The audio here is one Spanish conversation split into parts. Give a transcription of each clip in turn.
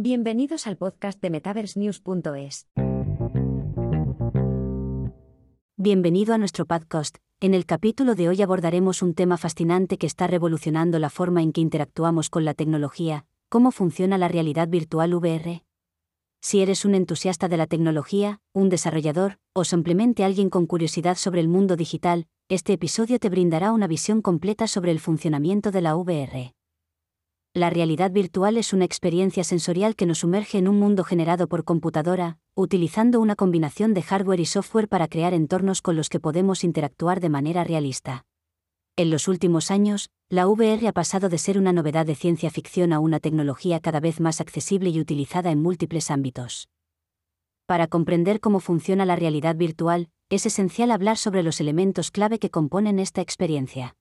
Bienvenidos al podcast de MetaverseNews.es. Bienvenido a nuestro podcast. En el capítulo de hoy abordaremos un tema fascinante que está revolucionando la forma en que interactuamos con la tecnología, cómo funciona la realidad virtual VR. Si eres un entusiasta de la tecnología, un desarrollador, o simplemente alguien con curiosidad sobre el mundo digital, este episodio te brindará una visión completa sobre el funcionamiento de la VR. La realidad virtual es una experiencia sensorial que nos sumerge en un mundo generado por computadora, utilizando una combinación de hardware y software para crear entornos con los que podemos interactuar de manera realista. En los últimos años, la VR ha pasado de ser una novedad de ciencia ficción a una tecnología cada vez más accesible y utilizada en múltiples ámbitos. Para comprender cómo funciona la realidad virtual, es esencial hablar sobre los elementos clave que componen esta experiencia.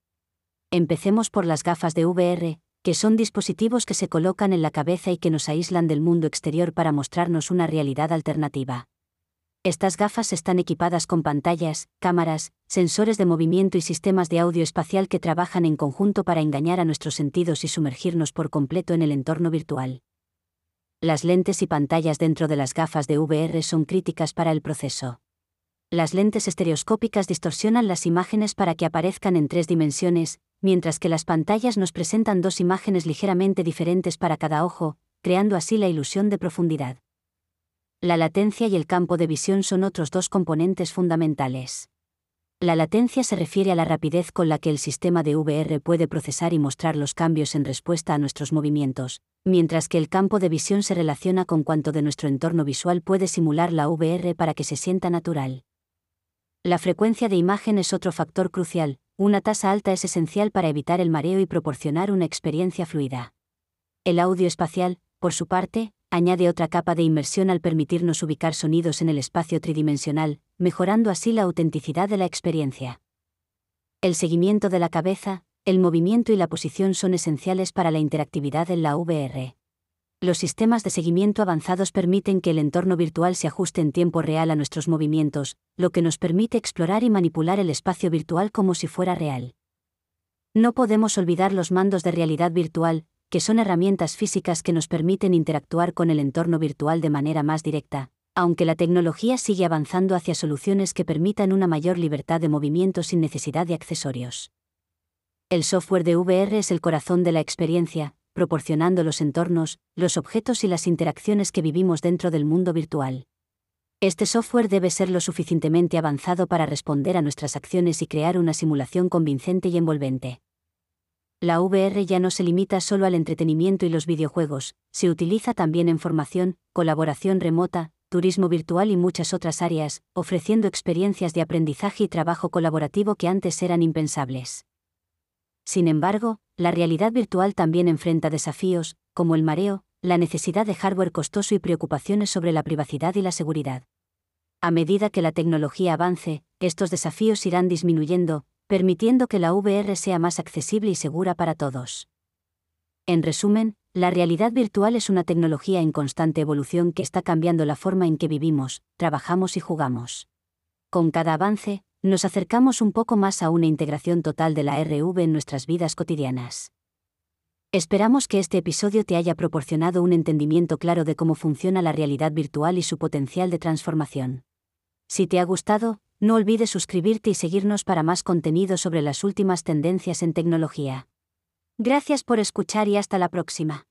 Empecemos por las gafas de VR, que son dispositivos que se colocan en la cabeza y que nos aíslan del mundo exterior para mostrarnos una realidad alternativa. Estas gafas están equipadas con pantallas, cámaras, sensores de movimiento y sistemas de audio espacial que trabajan en conjunto para engañar a nuestros sentidos y sumergirnos por completo en el entorno virtual. Las lentes y pantallas dentro de las gafas de VR son críticas para el proceso. Las lentes estereoscópicas distorsionan las imágenes para que aparezcan en tres dimensiones, mientras que las pantallas nos presentan dos imágenes ligeramente diferentes para cada ojo, creando así la ilusión de profundidad. La latencia y el campo de visión son otros dos componentes fundamentales. La latencia se refiere a la rapidez con la que el sistema de VR puede procesar y mostrar los cambios en respuesta a nuestros movimientos, mientras que el campo de visión se relaciona con cuanto de nuestro entorno visual puede simular la VR para que se sienta natural. La frecuencia de imagen es otro factor crucial, una tasa alta es esencial para evitar el mareo y proporcionar una experiencia fluida. El audio espacial, por su parte, añade otra capa de inmersión al permitirnos ubicar sonidos en el espacio tridimensional, mejorando así la autenticidad de la experiencia. El seguimiento de la cabeza, el movimiento y la posición son esenciales para la interactividad en la VR. Los sistemas de seguimiento avanzados permiten que el entorno virtual se ajuste en tiempo real a nuestros movimientos, lo que nos permite explorar y manipular el espacio virtual como si fuera real. No podemos olvidar los mandos de realidad virtual, que son herramientas físicas que nos permiten interactuar con el entorno virtual de manera más directa, aunque la tecnología sigue avanzando hacia soluciones que permitan una mayor libertad de movimiento sin necesidad de accesorios. El software de VR es el corazón de la experiencia, proporcionando los entornos, los objetos y las interacciones que vivimos dentro del mundo virtual. Este software debe ser lo suficientemente avanzado para responder a nuestras acciones y crear una simulación convincente y envolvente. La VR ya no se limita solo al entretenimiento y los videojuegos, se utiliza también en formación, colaboración remota, turismo virtual y muchas otras áreas, ofreciendo experiencias de aprendizaje y trabajo colaborativo que antes eran impensables. Sin embargo, la realidad virtual también enfrenta desafíos, como el mareo, la necesidad de hardware costoso y preocupaciones sobre la privacidad y la seguridad. A medida que la tecnología avance, estos desafíos irán disminuyendo, permitiendo que la VR sea más accesible y segura para todos. En resumen, la realidad virtual es una tecnología en constante evolución que está cambiando la forma en que vivimos, trabajamos y jugamos. Con cada avance, nos acercamos un poco más a una integración total de la RV en nuestras vidas cotidianas. Esperamos que este episodio te haya proporcionado un entendimiento claro de cómo funciona la realidad virtual y su potencial de transformación. Si te ha gustado, no olvides suscribirte y seguirnos para más contenido sobre las últimas tendencias en tecnología. Gracias por escuchar y hasta la próxima.